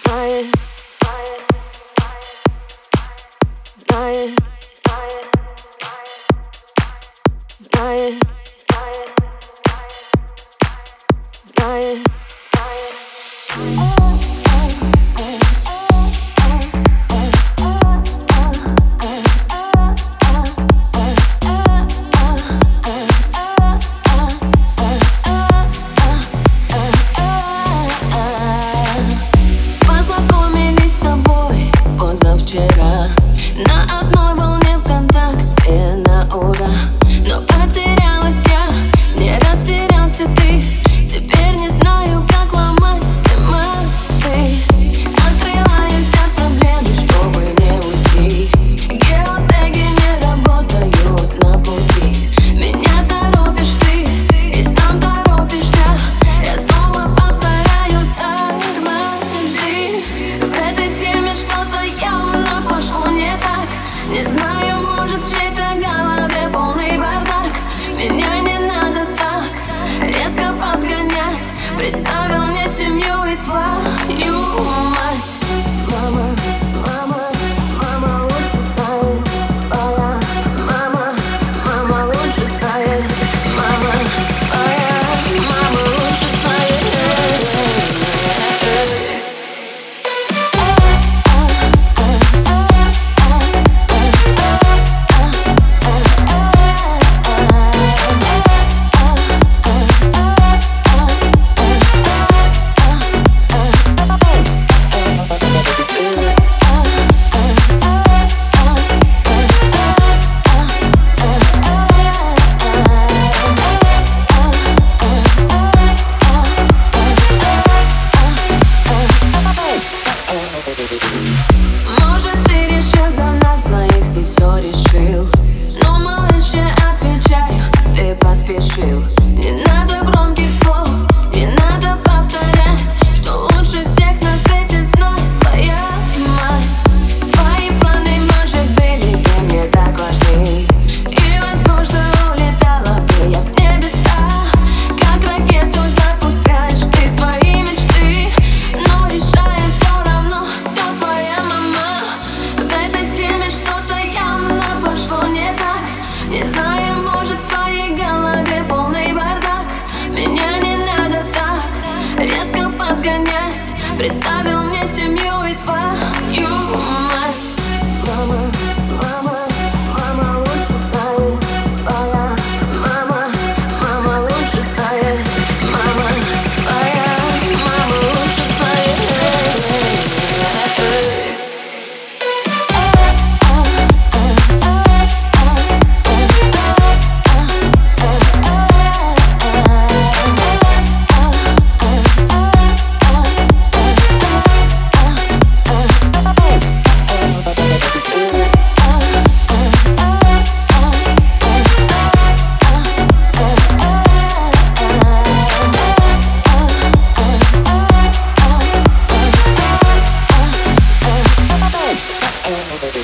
Dying. подгонять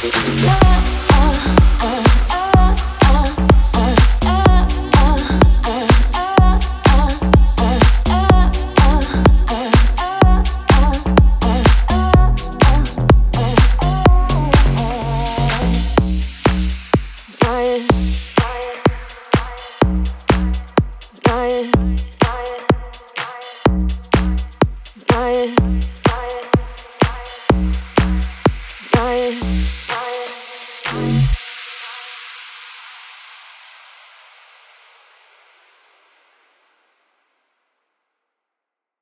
Whoa.